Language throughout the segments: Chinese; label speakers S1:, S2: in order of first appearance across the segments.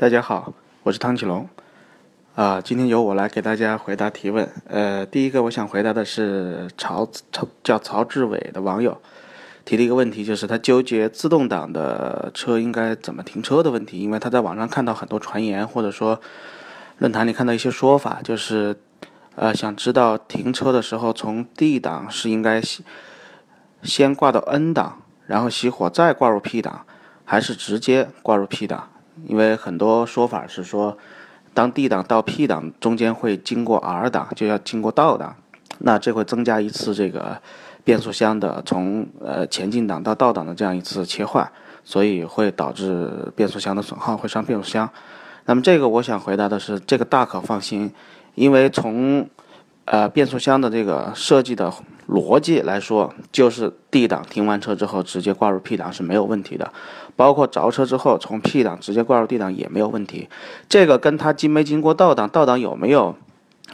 S1: 大家好，我是汤启龙，啊，今天由我来给大家回答提问。呃，第一个我想回答的是曹曹叫曹志伟的网友提的一个问题，就是他纠结自动挡的车应该怎么停车的问题，因为他在网上看到很多传言，或者说论坛里看到一些说法，就是呃想知道停车的时候从 D 档是应该先挂到 N 档，然后熄火再挂入 P 档，还是直接挂入 P 档？因为很多说法是说，当 D 档到 P 档中间会经过 R 档，就要经过倒档，那这会增加一次这个变速箱的从呃前进档到倒档的这样一次切换，所以会导致变速箱的损耗，会伤变速箱。那么这个我想回答的是，这个大可放心，因为从呃变速箱的这个设计的。逻辑来说，就是 D 档停完车之后直接挂入 P 档是没有问题的，包括着车之后从 P 档直接挂入 D 档也没有问题。这个跟它经没经过倒档，倒档有没有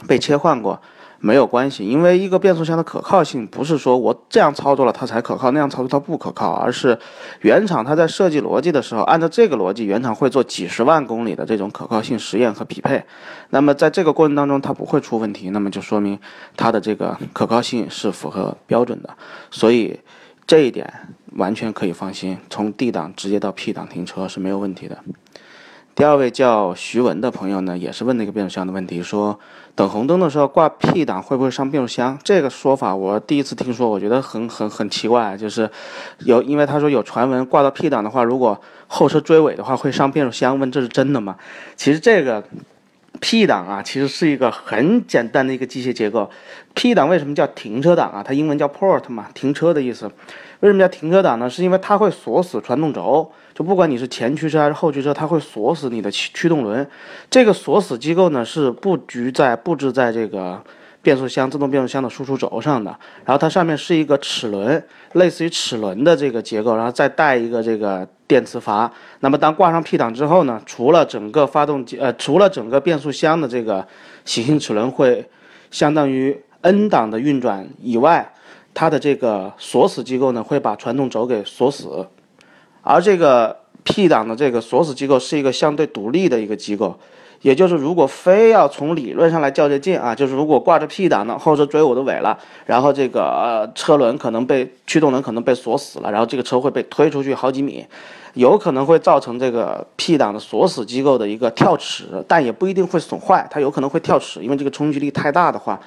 S1: 被切换过？没有关系，因为一个变速箱的可靠性不是说我这样操作了它才可靠，那样操作它不可靠，而是原厂它在设计逻辑的时候，按照这个逻辑，原厂会做几十万公里的这种可靠性实验和匹配。那么在这个过程当中，它不会出问题，那么就说明它的这个可靠性是符合标准的，所以这一点完全可以放心，从 D 档直接到 P 档停车是没有问题的。第二位叫徐文的朋友呢，也是问那个变速箱的问题，说等红灯的时候挂 P 档会不会伤变速箱？这个说法我第一次听说，我觉得很很很奇怪，就是有因为他说有传闻挂到 P 档的话，如果后车追尾的话会伤变速箱，问这是真的吗？其实这个 P 档啊，其实是一个很简单的一个机械结构。P 档为什么叫停车档啊？它英文叫 port 嘛，停车的意思。为什么叫停车档呢？是因为它会锁死传动轴。就不管你是前驱车还是后驱车，它会锁死你的驱驱动轮。这个锁死机构呢是布局在布置在这个变速箱自动变速箱的输出轴上的。然后它上面是一个齿轮，类似于齿轮的这个结构，然后再带一个这个电磁阀。那么当挂上 P 档之后呢，除了整个发动机呃，除了整个变速箱的这个行星齿轮会相当于 N 档的运转以外，它的这个锁死机构呢会把传动轴给锁死。而这个 P 档的这个锁死机构是一个相对独立的一个机构，也就是如果非要从理论上来较这劲啊，就是如果挂着 P 档呢，后车追我的尾了，然后这个呃车轮可能被驱动轮可能被锁死了，然后这个车会被推出去好几米，有可能会造成这个 P 档的锁死机构的一个跳齿，但也不一定会损坏，它有可能会跳齿，因为这个冲击力太大的话。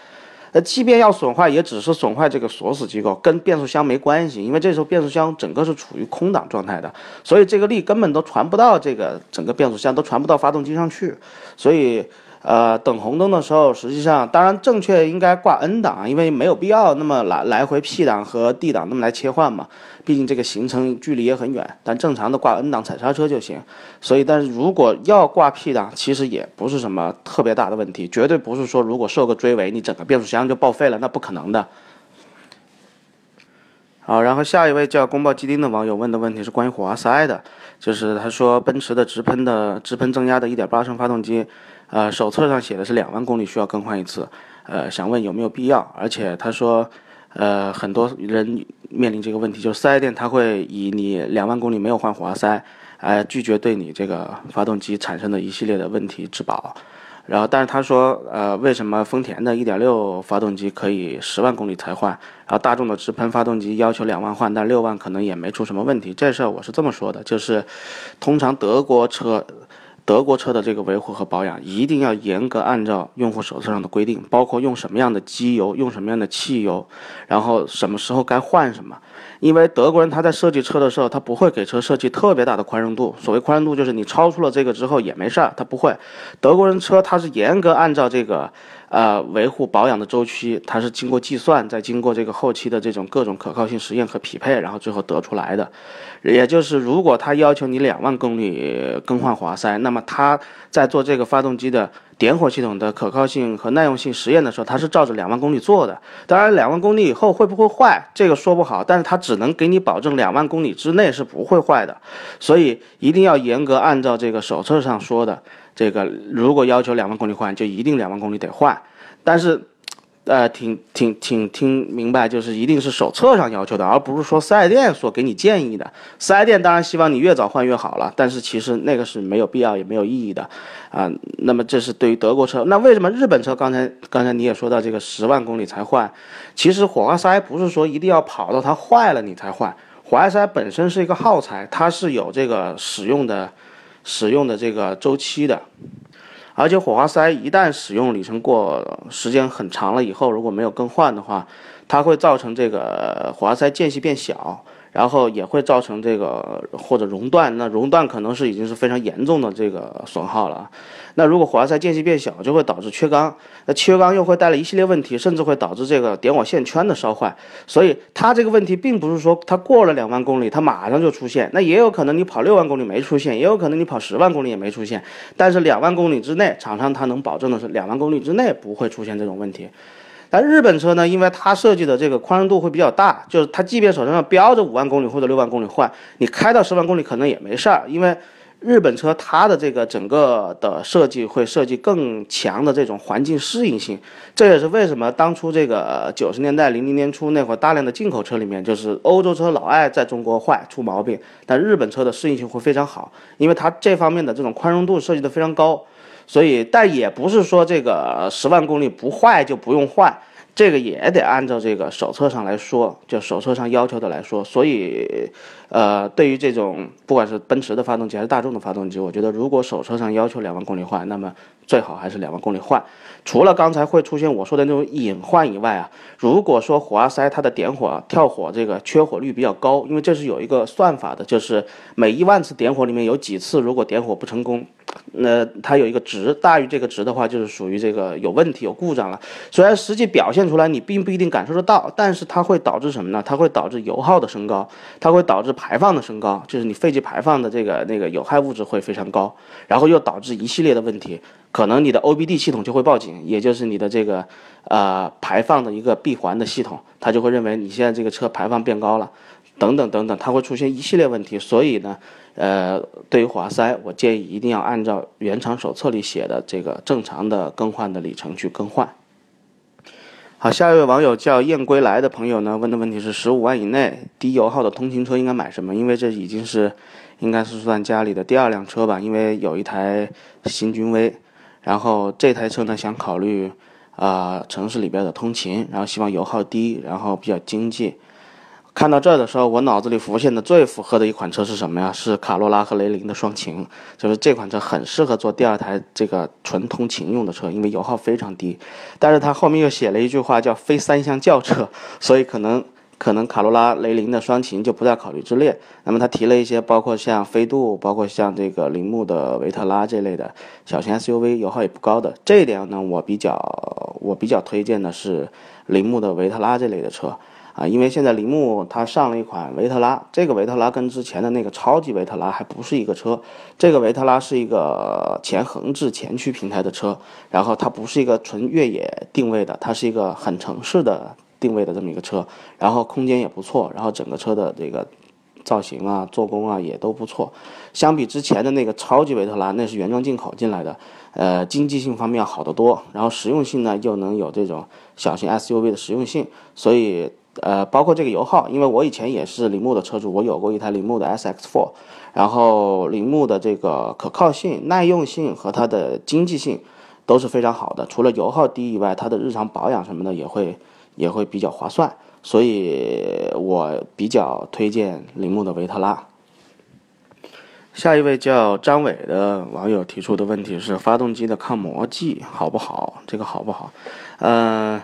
S1: 那即便要损坏，也只是损坏这个锁死机构，跟变速箱没关系，因为这时候变速箱整个是处于空挡状态的，所以这个力根本都传不到这个整个变速箱，都传不到发动机上去，所以。呃，等红灯的时候，实际上当然正确应该挂 N 档，因为没有必要那么来来回 P 档和 D 档那么来切换嘛，毕竟这个行程距离也很远。但正常的挂 N 档踩刹车就行。所以，但是如果要挂 P 档，其实也不是什么特别大的问题，绝对不是说如果受个追尾，你整个变速箱就报废了，那不可能的。好，然后下一位叫宫爆鸡丁的网友问的问题是关于火花塞的，就是他说奔驰的直喷的直喷增压的1.8升发动机，呃，手册上写的是两万公里需要更换一次，呃，想问有没有必要？而且他说，呃，很多人面临这个问题，就是四 S 店他会以你两万公里没有换火花塞，呃，拒绝对你这个发动机产生的一系列的问题质保。然后，但是他说，呃，为什么丰田的1.6发动机可以十万公里才换，然后大众的直喷发动机要求两万换，但六万可能也没出什么问题？这事儿我是这么说的，就是，通常德国车。德国车的这个维护和保养一定要严格按照用户手册上的规定，包括用什么样的机油、用什么样的汽油，然后什么时候该换什么。因为德国人他在设计车的时候，他不会给车设计特别大的宽容度。所谓宽容度，就是你超出了这个之后也没事儿，他不会。德国人车他是严格按照这个。呃，维护保养的周期，它是经过计算，再经过这个后期的这种各种可靠性实验和匹配，然后最后得出来的。也就是，如果他要求你两万公里更换活塞，那么他在做这个发动机的点火系统的可靠性和耐用性实验的时候，它是照着两万公里做的。当然，两万公里以后会不会坏，这个说不好，但是它只能给你保证两万公里之内是不会坏的。所以一定要严格按照这个手册上说的。这个如果要求两万公里换，就一定两万公里得换。但是，呃，挺挺挺听明白，就是一定是手册上要求的，而不是说四 S 店所给你建议的。四 S 店当然希望你越早换越好了，但是其实那个是没有必要也没有意义的啊。那么这是对于德国车，那为什么日本车刚才刚才你也说到这个十万公里才换？其实火花塞不是说一定要跑到它坏了你才换，火花塞本身是一个耗材，它是有这个使用的使用的这个周期的。而且火花塞一旦使用里程过时间很长了以后，如果没有更换的话，它会造成这个火花塞间隙变小。然后也会造成这个或者熔断，那熔断可能是已经是非常严重的这个损耗了。那如果火花塞间隙变小，就会导致缺缸，那缺缸又会带来一系列问题，甚至会导致这个点火线圈的烧坏。所以它这个问题并不是说它过了两万公里它马上就出现，那也有可能你跑六万公里没出现，也有可能你跑十万公里也没出现。但是两万公里之内，厂商它能保证的是两万公里之内不会出现这种问题。但日本车呢，因为它设计的这个宽容度会比较大，就是它即便手上标着五万公里或者六万公里换，你开到十万公里可能也没事儿，因为日本车它的这个整个的设计会设计更强的这种环境适应性，这也是为什么当初这个九十年代零零年初那会儿大量的进口车里面，就是欧洲车老爱在中国坏出毛病，但日本车的适应性会非常好，因为它这方面的这种宽容度设计的非常高。所以，但也不是说这个十万公里不坏就不用换，这个也得按照这个手册上来说，就手册上要求的来说。所以，呃，对于这种不管是奔驰的发动机还是大众的发动机，我觉得如果手册上要求两万公里换，那么最好还是两万公里换。除了刚才会出现我说的那种隐患以外啊，如果说火花塞它的点火跳火这个缺火率比较高，因为这是有一个算法的，就是每一万次点火里面有几次如果点火不成功。那它有一个值大于这个值的话，就是属于这个有问题、有故障了。虽然实际表现出来你并不一定感受得到，但是它会导致什么呢？它会导致油耗的升高，它会导致排放的升高，就是你废气排放的这个那个有害物质会非常高，然后又导致一系列的问题，可能你的 OBD 系统就会报警，也就是你的这个呃排放的一个闭环的系统，它就会认为你现在这个车排放变高了，等等等等，它会出现一系列问题。所以呢。呃，对于火花塞，我建议一定要按照原厂手册里写的这个正常的更换的里程去更换。好，下一位网友叫燕归来的朋友呢，问的问题是：十五万以内低油耗的通勤车应该买什么？因为这已经是应该是算家里的第二辆车吧，因为有一台新君威，然后这台车呢想考虑啊城市里边的通勤，然后希望油耗低，然后比较经济。看到这儿的时候，我脑子里浮现的最符合的一款车是什么呀？是卡罗拉和雷凌的双擎，就是这款车很适合做第二台这个纯通勤用的车，因为油耗非常低。但是它后面又写了一句话，叫非三厢轿车，所以可能可能卡罗拉、雷凌的双擎就不在考虑之列。那么他提了一些，包括像飞度，包括像这个铃木的维特拉这类的小型 SUV，油耗也不高的。这一点呢，我比较我比较推荐的是铃木的维特拉这类的车。啊，因为现在铃木它上了一款维特拉，这个维特拉跟之前的那个超级维特拉还不是一个车，这个维特拉是一个前横置前驱平台的车，然后它不是一个纯越野定位的，它是一个很城市的定位的这么一个车，然后空间也不错，然后整个车的这个造型啊、做工啊也都不错，相比之前的那个超级维特拉，那是原装进口进来的，呃，经济性方面好得多，然后实用性呢又能有这种小型 SUV 的实用性，所以。呃，包括这个油耗，因为我以前也是铃木的车主，我有过一台铃木的 SX4，然后铃木的这个可靠性、耐用性和它的经济性都是非常好的。除了油耗低以外，它的日常保养什么的也会也会比较划算，所以我比较推荐铃木的维特拉。下一位叫张伟的网友提出的问题是：发动机的抗磨剂好不好？这个好不好？嗯。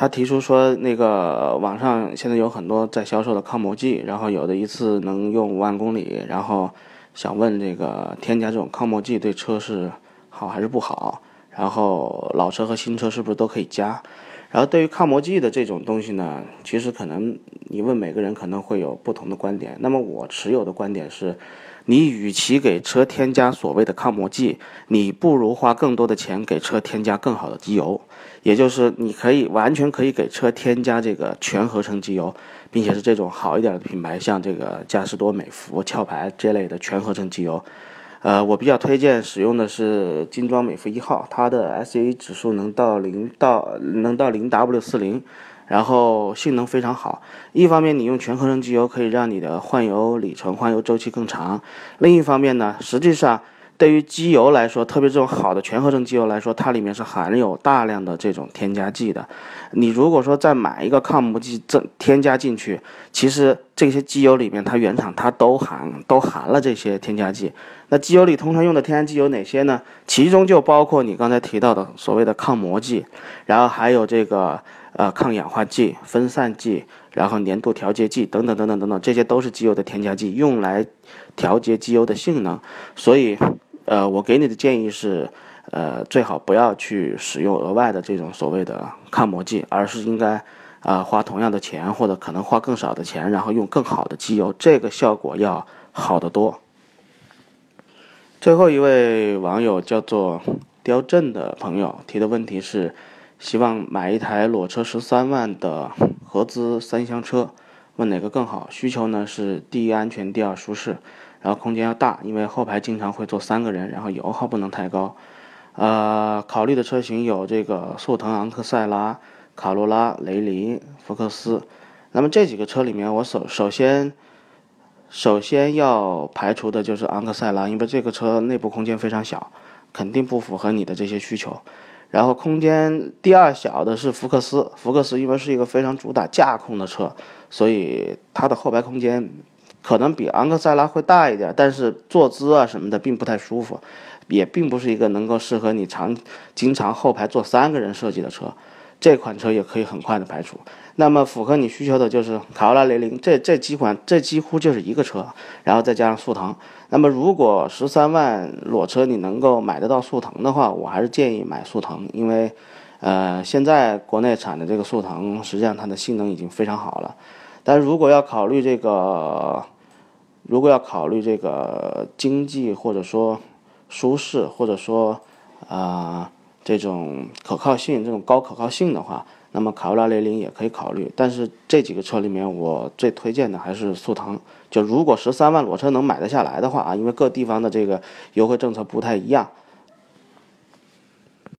S1: 他提出说，那个网上现在有很多在销售的抗磨剂，然后有的一次能用五万公里，然后想问这个添加这种抗磨剂对车是好还是不好？然后老车和新车是不是都可以加？然后对于抗磨剂的这种东西呢，其实可能你问每个人可能会有不同的观点。那么我持有的观点是。你与其给车添加所谓的抗磨剂，你不如花更多的钱给车添加更好的机油，也就是你可以完全可以给车添加这个全合成机油，并且是这种好一点的品牌，像这个嘉实多、美孚、壳牌这类的全合成机油，呃，我比较推荐使用的是精装美孚一号，它的 SA 指数能到零到能到零 W 四零，然后性能非常好。一方面，你用全合成机油可以让你的换油里程、换油周期更长；另一方面呢，实际上。对于机油来说，特别这种好的全合成机油来说，它里面是含有大量的这种添加剂的。你如果说再买一个抗磨剂，这添加进去，其实这些机油里面它原厂它都含都含了这些添加剂。那机油里通常用的添加剂有哪些呢？其中就包括你刚才提到的所谓的抗磨剂，然后还有这个呃抗氧化剂、分散剂，然后粘度调节剂等等等等等等，这些都是机油的添加剂，用来调节机油的性能。所以。呃，我给你的建议是，呃，最好不要去使用额外的这种所谓的抗磨剂，而是应该，啊，花同样的钱或者可能花更少的钱，然后用更好的机油，这个效果要好得多。最后一位网友叫做刁正的朋友提的问题是，希望买一台裸车十三万的合资三厢车，问哪个更好？需求呢是第一安全，第二舒适。然后空间要大，因为后排经常会坐三个人，然后油耗不能太高。呃，考虑的车型有这个速腾、昂克赛拉、卡罗拉、雷凌、福克斯。那么这几个车里面，我首首先首先要排除的就是昂克赛拉，因为这个车内部空间非常小，肯定不符合你的这些需求。然后空间第二小的是福克斯，福克斯因为是一个非常主打驾控的车，所以它的后排空间。可能比昂克赛拉会大一点，但是坐姿啊什么的并不太舒服，也并不是一个能够适合你长经常后排坐三个人设计的车。这款车也可以很快的排除。那么符合你需求的就是卡罗拉雷凌，这这几款这几乎就是一个车，然后再加上速腾。那么如果十三万裸车你能够买得到速腾的话，我还是建议买速腾，因为呃现在国内产的这个速腾实际上它的性能已经非常好了。但如果要考虑这个，如果要考虑这个经济或者说舒适或者说啊这种可靠性这种高可靠性的话，那么卡罗拉雷凌也可以考虑。但是这几个车里面，我最推荐的还是速腾。就如果十三万裸车能买得下来的话啊，因为各地方的这个优惠政策不太一样，